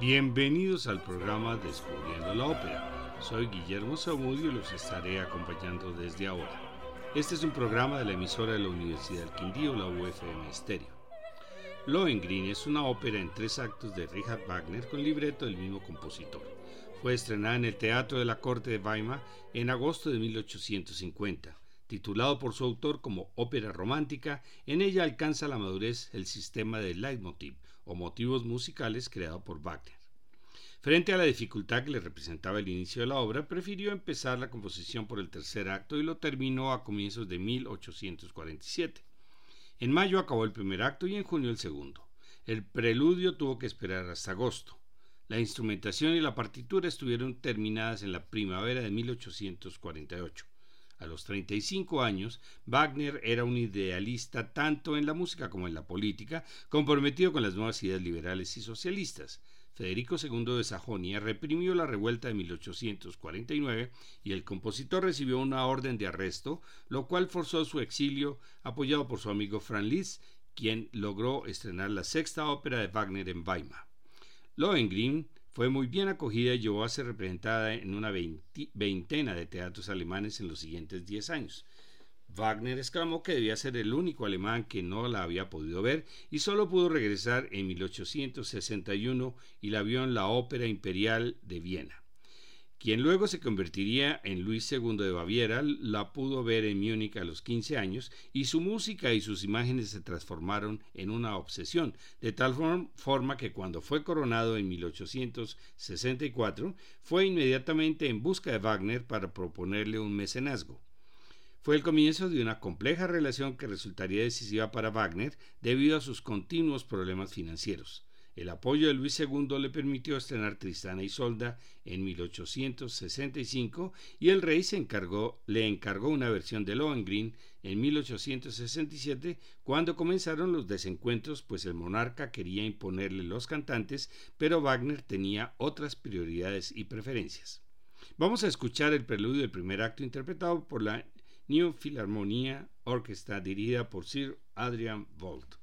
Bienvenidos al programa Descubriendo la Ópera. Soy Guillermo Zamudio y los estaré acompañando desde ahora. Este es un programa de la emisora de la Universidad del Quindío, la UFM Stereo. Lohengrin es una ópera en tres actos de Richard Wagner con libreto del mismo compositor. Fue estrenada en el Teatro de la Corte de Weimar en agosto de 1850. Titulado por su autor como ópera romántica, en ella alcanza la madurez el sistema de leitmotiv o motivos musicales creado por Wagner. Frente a la dificultad que le representaba el inicio de la obra, prefirió empezar la composición por el tercer acto y lo terminó a comienzos de 1847. En mayo acabó el primer acto y en junio el segundo. El preludio tuvo que esperar hasta agosto. La instrumentación y la partitura estuvieron terminadas en la primavera de 1848. A los 35 años, Wagner era un idealista tanto en la música como en la política, comprometido con las nuevas ideas liberales y socialistas. Federico II de Sajonia reprimió la revuelta de 1849 y el compositor recibió una orden de arresto, lo cual forzó su exilio, apoyado por su amigo Franz quien logró estrenar la sexta ópera de Wagner en Weimar. Lohengrin fue muy bien acogida y llegó a ser representada en una veintena de teatros alemanes en los siguientes diez años. Wagner exclamó que debía ser el único alemán que no la había podido ver y solo pudo regresar en 1861 y la vio en la Ópera Imperial de Viena quien luego se convertiría en Luis II de Baviera, la pudo ver en Múnich a los 15 años y su música y sus imágenes se transformaron en una obsesión, de tal forma que cuando fue coronado en 1864 fue inmediatamente en busca de Wagner para proponerle un mecenazgo. Fue el comienzo de una compleja relación que resultaría decisiva para Wagner debido a sus continuos problemas financieros. El apoyo de Luis II le permitió estrenar Tristana y Solda en 1865 y el rey le encargó una versión de Lohengrin en 1867 cuando comenzaron los desencuentros pues el monarca quería imponerle los cantantes pero Wagner tenía otras prioridades y preferencias. Vamos a escuchar el preludio del primer acto interpretado por la New Philharmonia Orchestra dirigida por Sir Adrian Volt.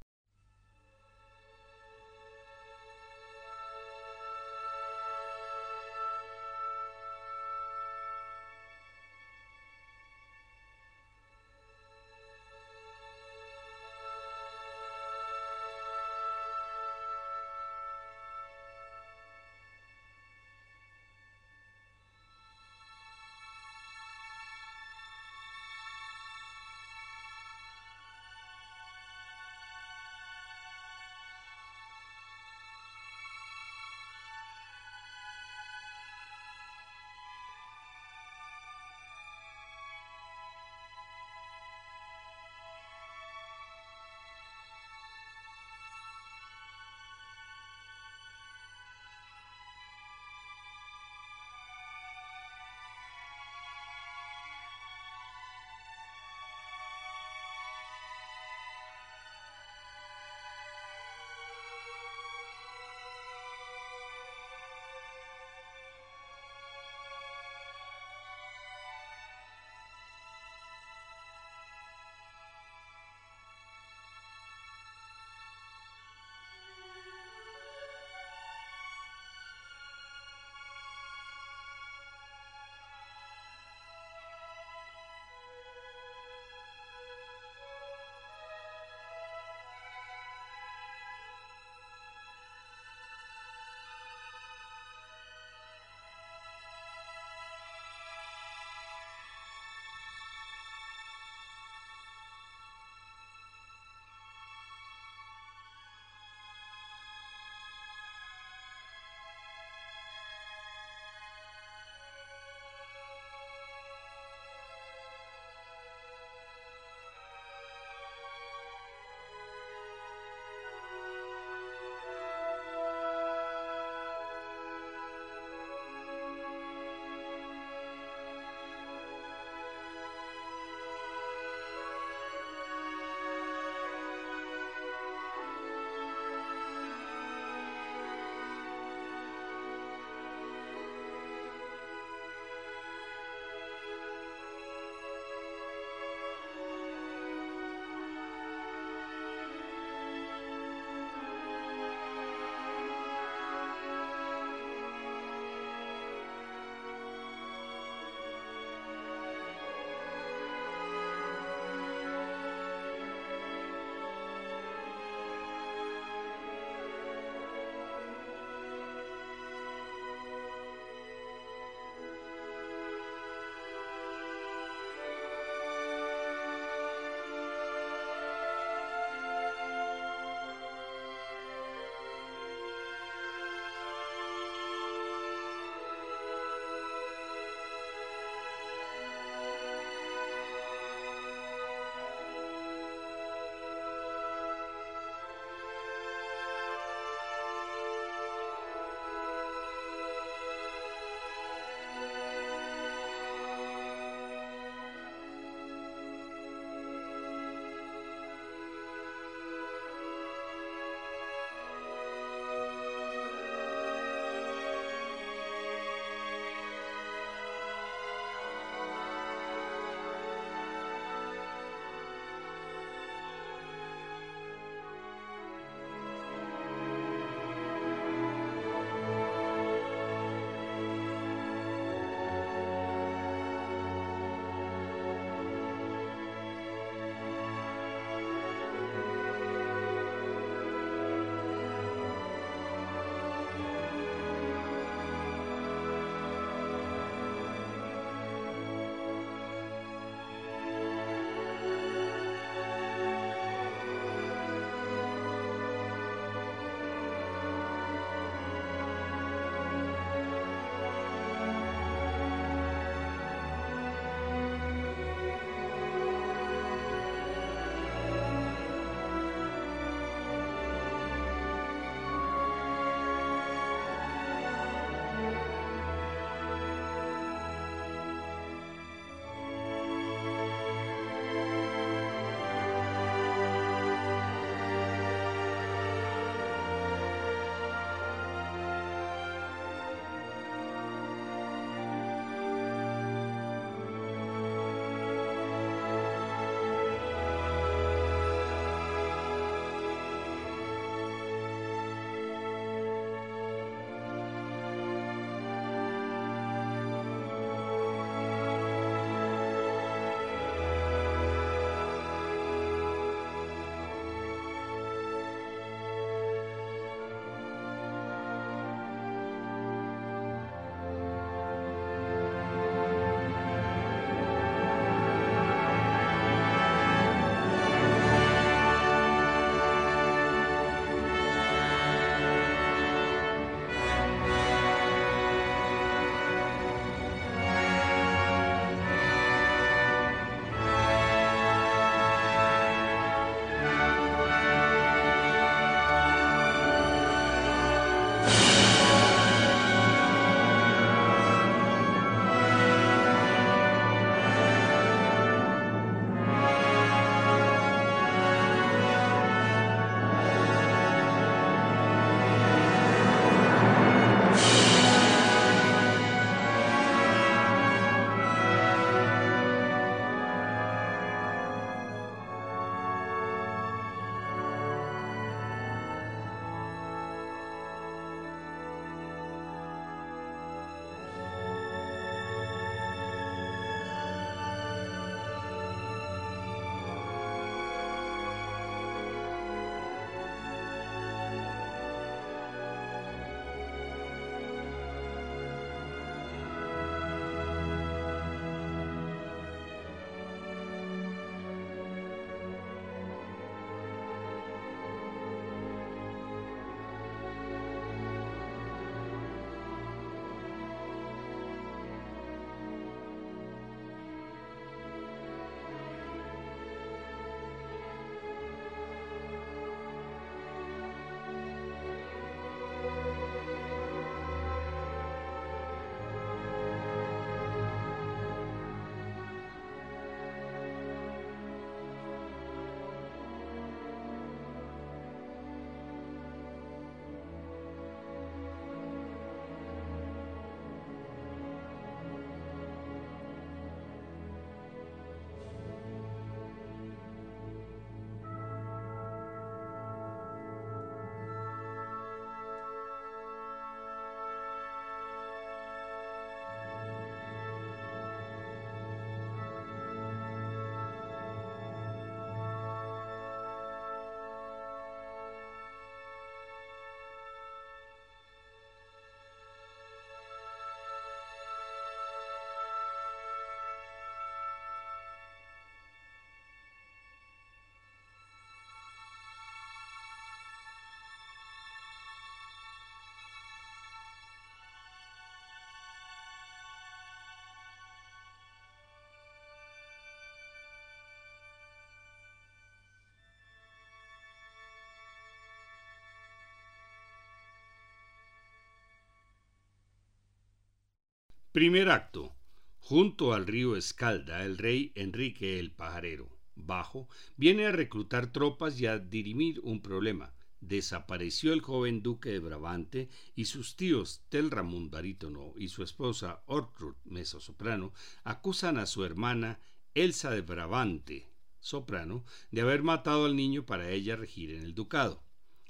Primer acto. Junto al río Escalda, el rey Enrique el Pajarero, bajo, viene a reclutar tropas y a dirimir un problema. Desapareció el joven duque de Brabante y sus tíos Telramund barítono y su esposa Ortrud soprano acusan a su hermana Elsa de Brabante, soprano, de haber matado al niño para ella regir en el ducado.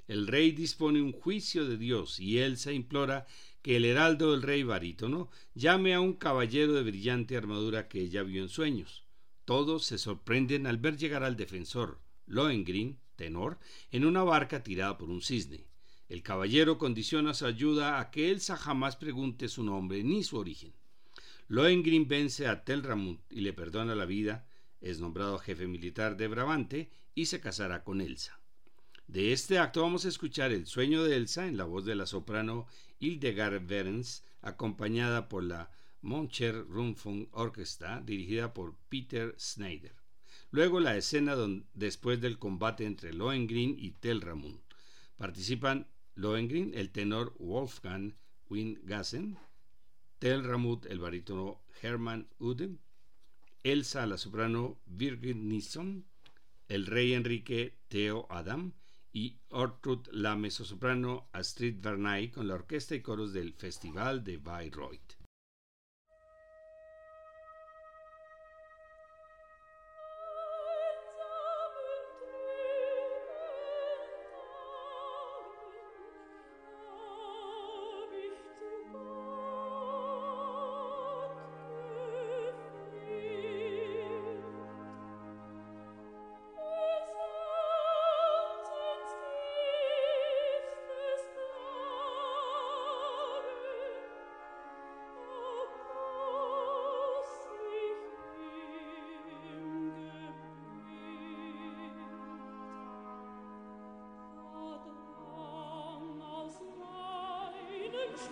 El rey dispone un juicio de Dios y Elsa implora que el heraldo del rey barítono llame a un caballero de brillante armadura que ella vio en sueños. Todos se sorprenden al ver llegar al defensor, Lohengrin, tenor, en una barca tirada por un cisne. El caballero condiciona su ayuda a que Elsa jamás pregunte su nombre ni su origen. Lohengrin vence a Telramund y le perdona la vida, es nombrado jefe militar de Brabante y se casará con Elsa. De este acto vamos a escuchar El sueño de Elsa en la voz de la soprano Hildegard Werns, acompañada por la Moncher Rundfunk Orchestra, dirigida por Peter Schneider. Luego la escena después del combate entre Lohengrin y Telramund. Participan Lohengrin, el tenor Wolfgang Wingassen, Telramund, el barítono Hermann Uden, Elsa, la soprano Birgit Nisson, el rey Enrique Theo Adam y Ortrud, la mezzosoprano Astrid Vernay con la orquesta y coros del Festival de Bayreuth.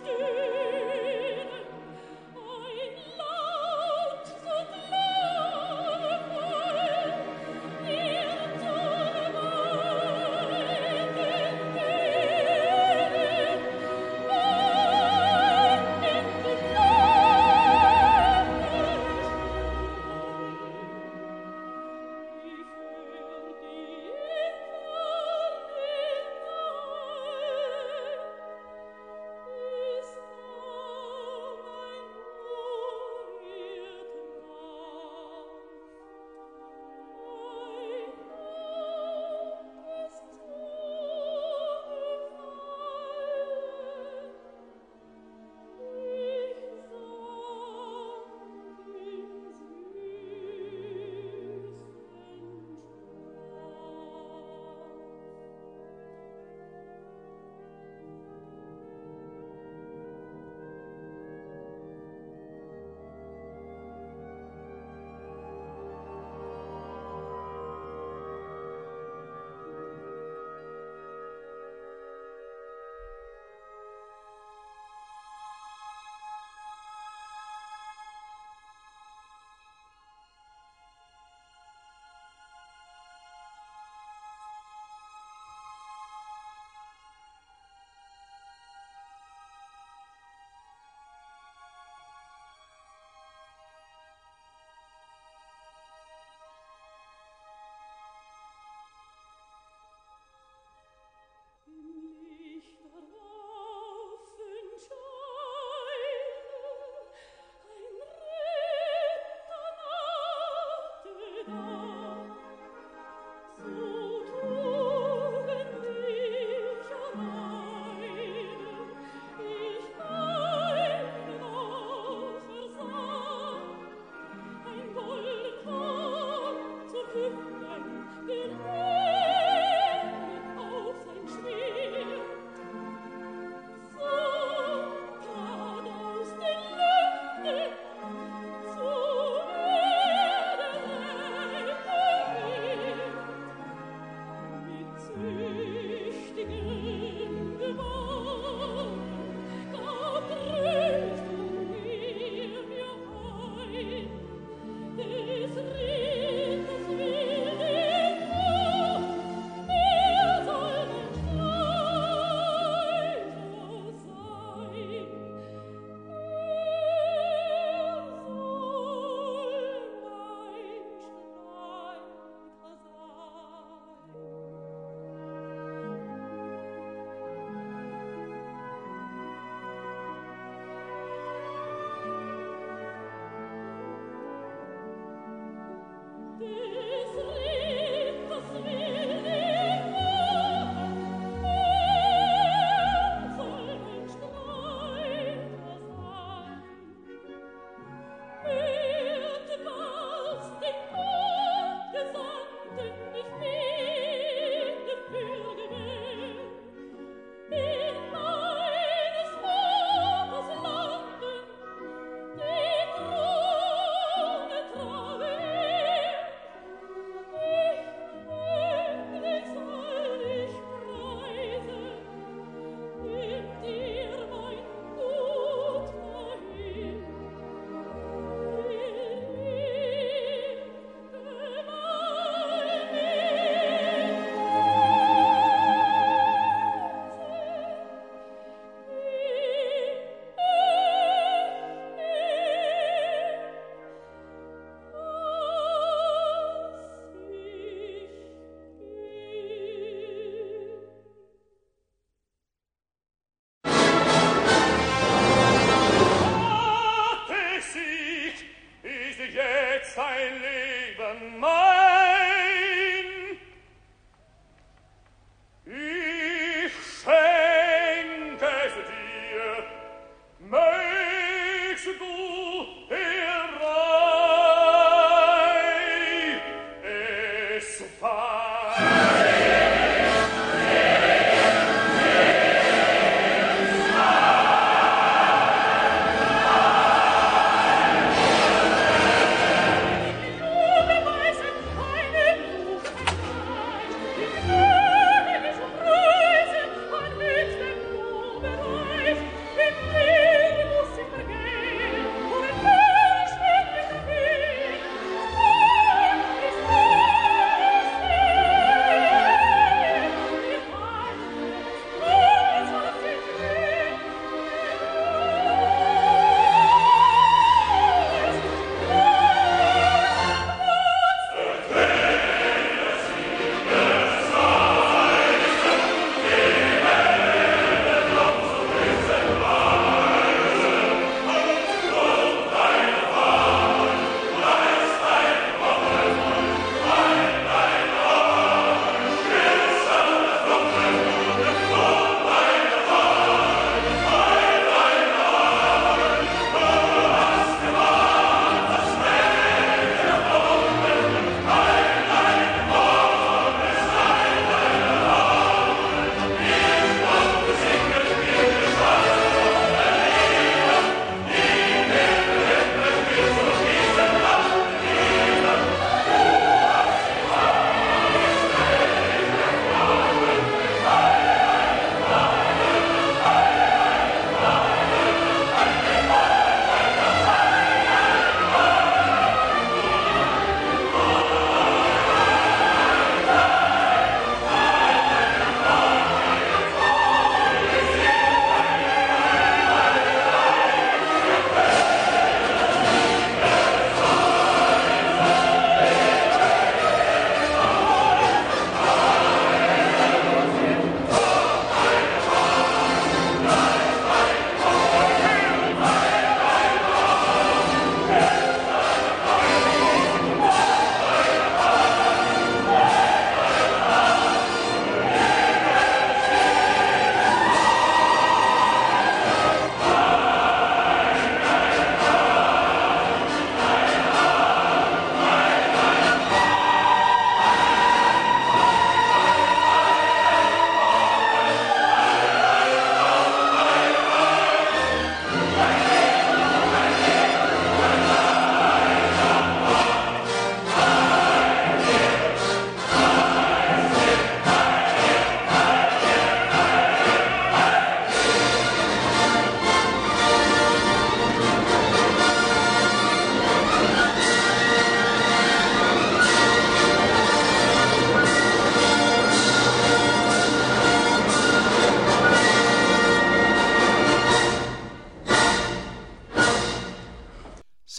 嗯。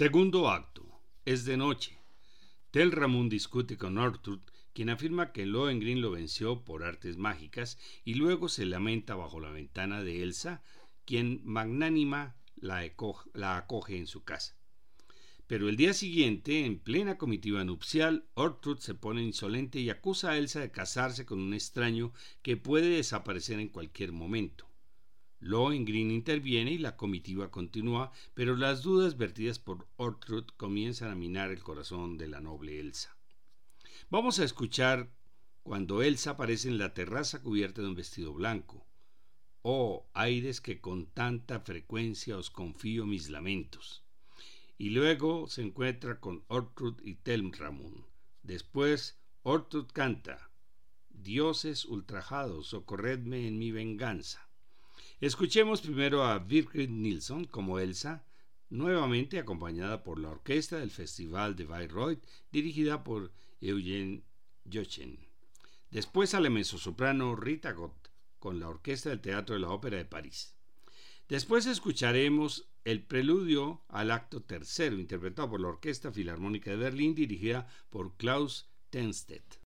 Segundo acto. Es de noche. Tel Ramón discute con Arthur, quien afirma que Lohengrin lo venció por artes mágicas y luego se lamenta bajo la ventana de Elsa, quien magnánima la, acoge en su casa. Pero el día siguiente, en plena comitiva nupcial, Ortrud se pone insolente y acusa a Elsa de casarse con un extraño que puede desaparecer en cualquier momento. Lohengrin interviene y la comitiva continúa, pero las dudas vertidas por Ortrud comienzan a minar el corazón de la noble Elsa. Vamos a escuchar cuando Elsa aparece en la terraza cubierta de un vestido blanco. Oh, aires que con tanta frecuencia os confío mis lamentos. Y luego se encuentra con Ortrud y Telmramund. Después Ortrud canta Dioses ultrajados, socorredme en mi venganza. Escuchemos primero a Birgit Nilsson como Elsa, nuevamente acompañada por la orquesta del Festival de Bayreuth, dirigida por Eugene Jochen. Después a la mezzosoprano Rita Gott, con la orquesta del Teatro de la Ópera de París. Después escucharemos el preludio al acto tercero, interpretado por la Orquesta Filarmónica de Berlín, dirigida por Klaus Tenstedt.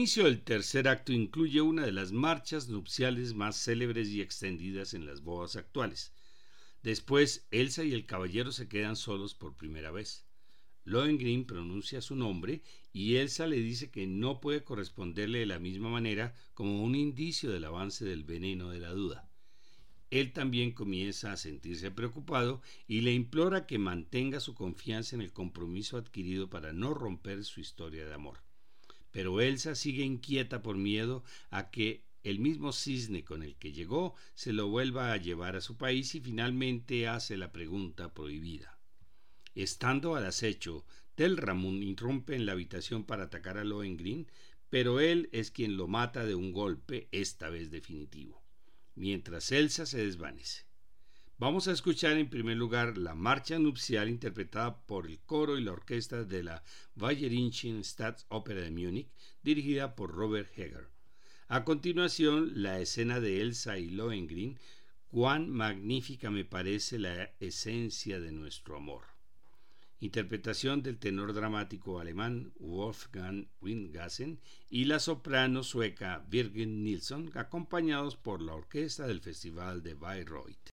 Inicio del tercer acto incluye una de las marchas nupciales más célebres y extendidas en las bodas actuales. Después, Elsa y el caballero se quedan solos por primera vez. Lohengrin pronuncia su nombre y Elsa le dice que no puede corresponderle de la misma manera como un indicio del avance del veneno de la duda. Él también comienza a sentirse preocupado y le implora que mantenga su confianza en el compromiso adquirido para no romper su historia de amor. Pero Elsa sigue inquieta por miedo a que el mismo cisne con el que llegó se lo vuelva a llevar a su país y finalmente hace la pregunta prohibida. Estando al acecho, Tel Ramón irrumpe en la habitación para atacar a Lohengrin, pero él es quien lo mata de un golpe, esta vez definitivo, mientras Elsa se desvanece. Vamos a escuchar en primer lugar la marcha nupcial interpretada por el coro y la orquesta de la Bayerinchen Staatsoper de Múnich, dirigida por Robert Heger. A continuación, la escena de Elsa y Lohengrin, cuán magnífica me parece la esencia de nuestro amor. Interpretación del tenor dramático alemán Wolfgang Wingassen y la soprano sueca Birgit Nilsson, acompañados por la orquesta del Festival de Bayreuth.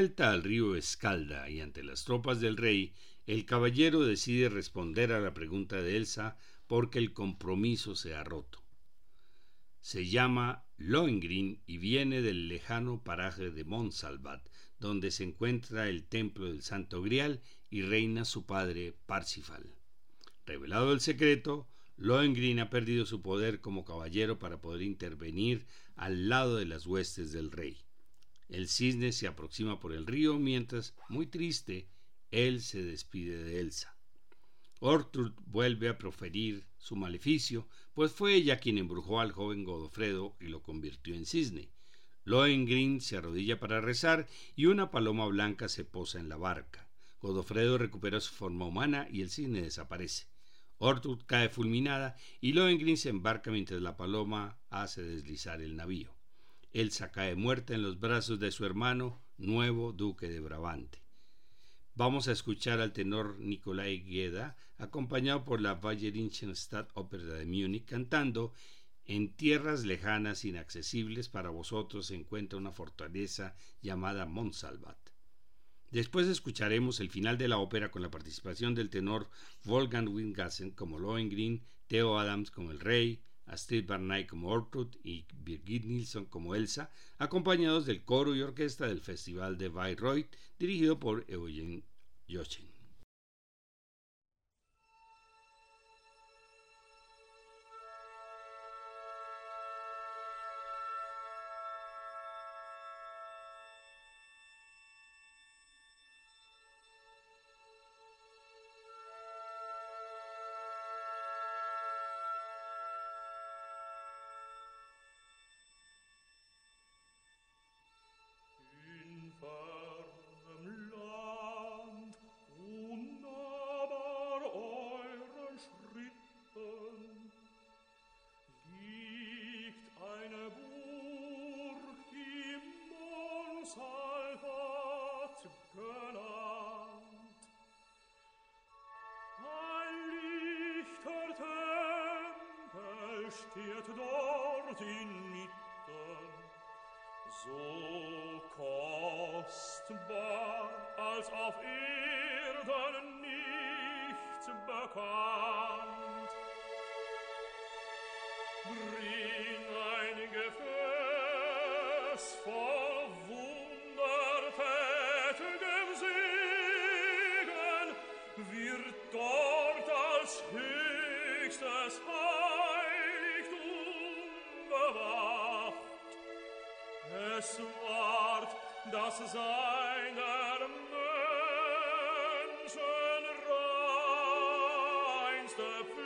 Vuelta al río Escalda y ante las tropas del rey, el caballero decide responder a la pregunta de Elsa porque el compromiso se ha roto. Se llama Lohengrin y viene del lejano paraje de Monsalvat, donde se encuentra el templo del Santo Grial y reina su padre Parsifal. Revelado el secreto, Lohengrin ha perdido su poder como caballero para poder intervenir al lado de las huestes del rey. El cisne se aproxima por el río mientras, muy triste, él se despide de Elsa. Ortrud vuelve a proferir su maleficio, pues fue ella quien embrujó al joven Godofredo y lo convirtió en cisne. Lohengrin se arrodilla para rezar y una paloma blanca se posa en la barca. Godofredo recupera su forma humana y el cisne desaparece. Ortrud cae fulminada y Lohengrin se embarca mientras la paloma hace deslizar el navío. Elsa cae muerta en los brazos de su hermano, nuevo duque de Brabante. Vamos a escuchar al tenor Nikolai Gueda, acompañado por la Bayerinchen Stadtoper de Múnich, cantando En tierras lejanas inaccesibles para vosotros se encuentra una fortaleza llamada Monsalvat. Después escucharemos el final de la ópera con la participación del tenor Wolfgang Wingassen como Lohengrin, Theo Adams como el rey, Astrid Barnay como Ortrud y Birgit Nilsson como Elsa, acompañados del coro y orquesta del Festival de Bayreuth, dirigido por Eugen Jochen. wort das seiner menschen reinste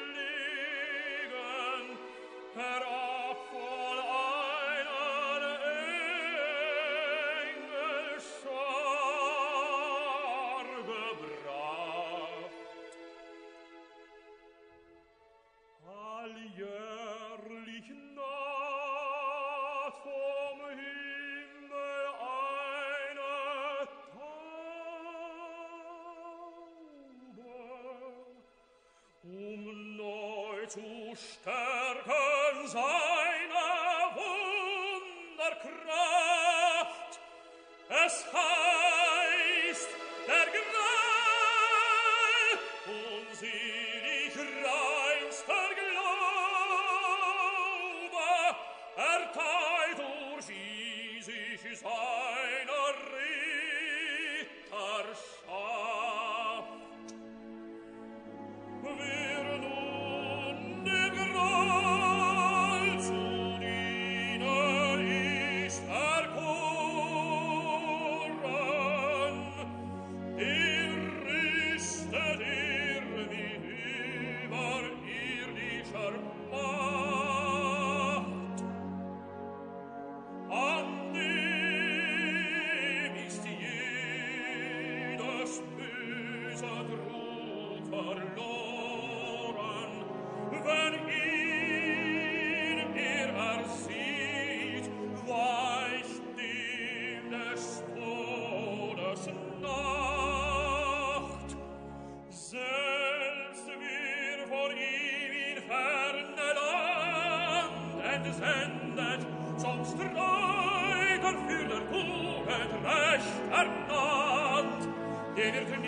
gesendet zum Streiter für den Ruhe recht ernannt, die wirken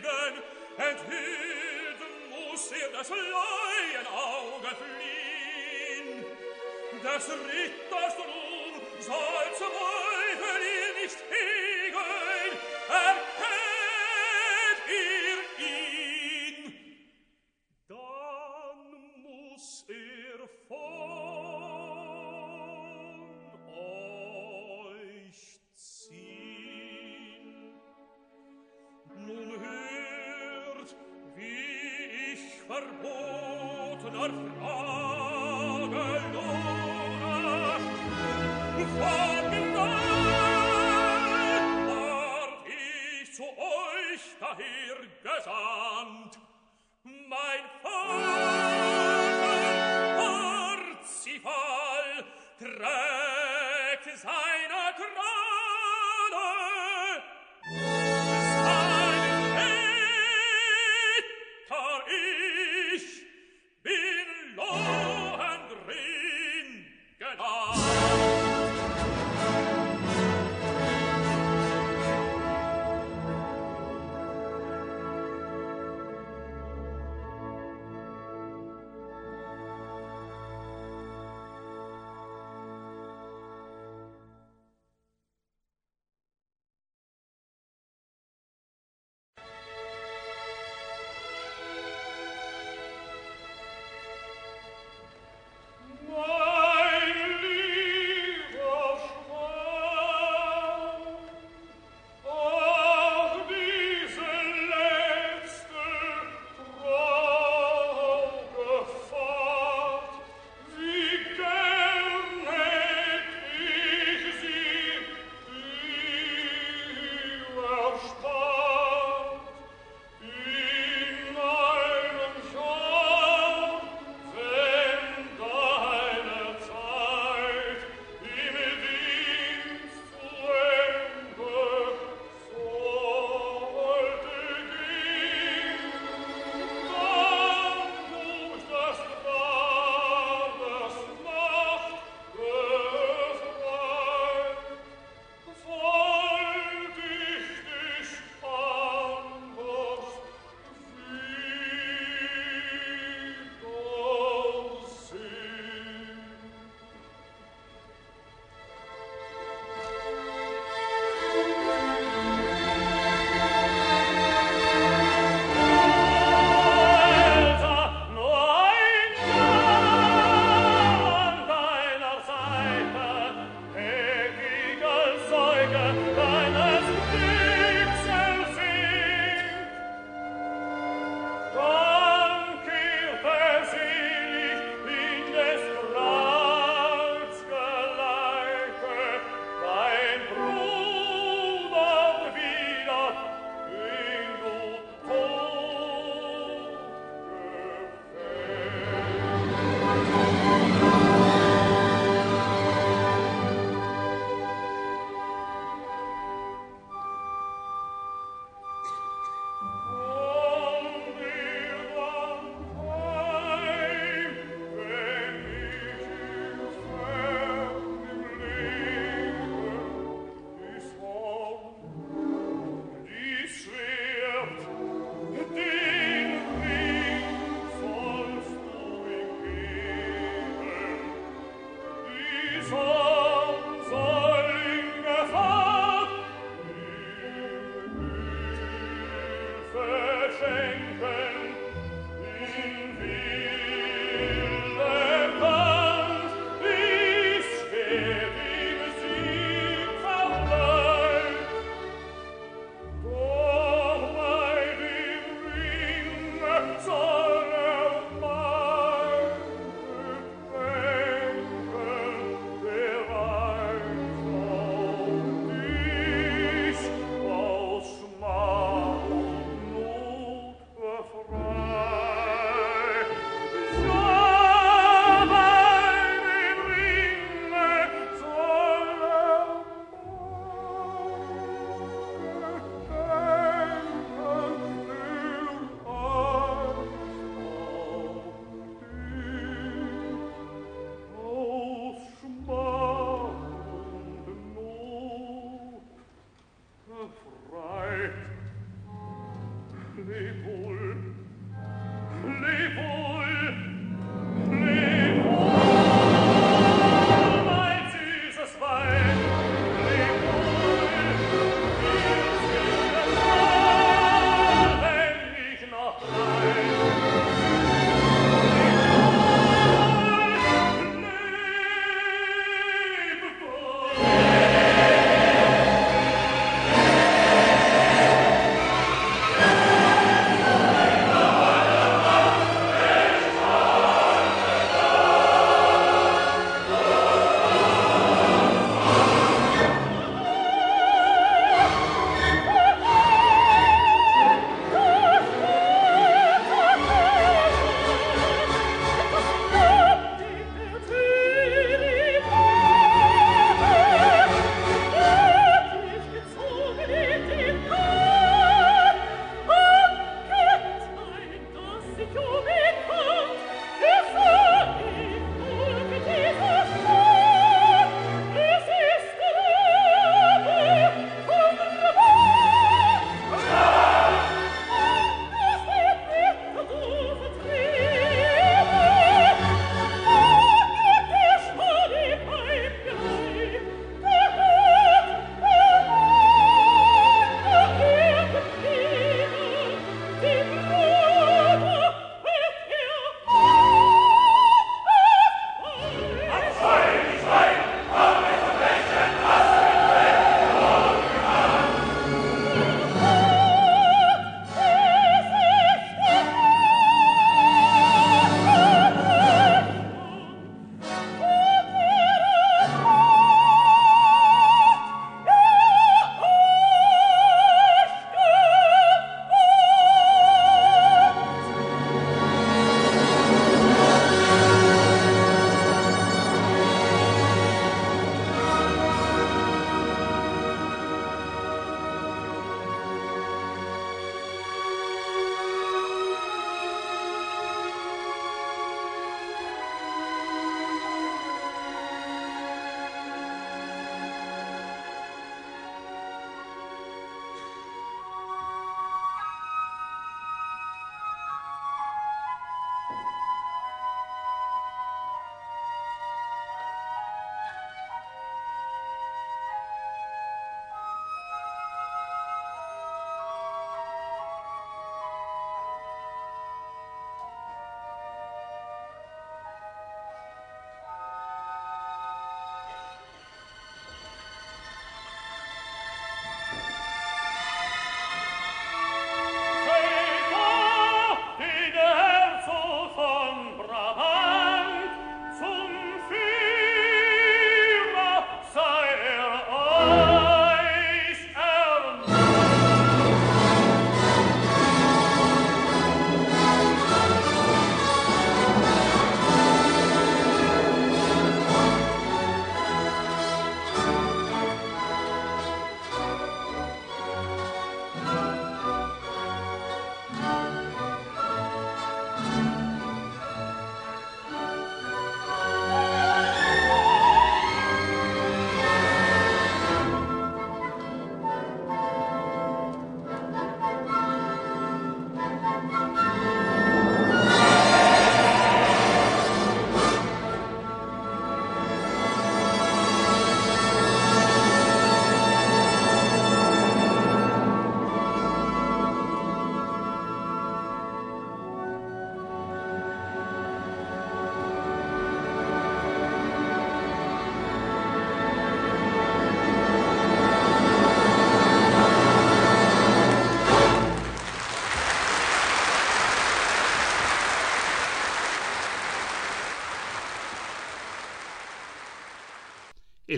leben enthielten muß er das Laienauge fliehen. Des Ritters Ruhm soll zum Teufel ihr nicht hegen, er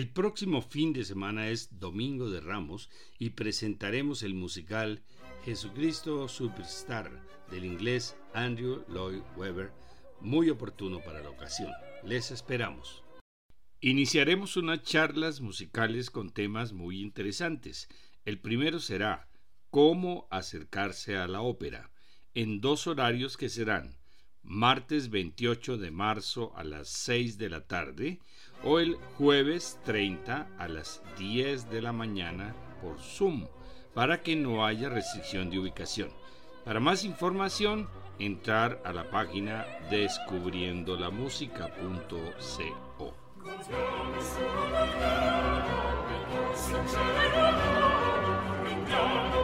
El próximo fin de semana es Domingo de Ramos y presentaremos el musical Jesucristo Superstar del inglés Andrew Lloyd Webber, muy oportuno para la ocasión. Les esperamos. Iniciaremos unas charlas musicales con temas muy interesantes. El primero será Cómo acercarse a la ópera, en dos horarios que serán martes 28 de marzo a las 6 de la tarde o el jueves 30 a las 10 de la mañana por Zoom para que no haya restricción de ubicación. Para más información, entrar a la página descubriendo descubriendolamusica.co.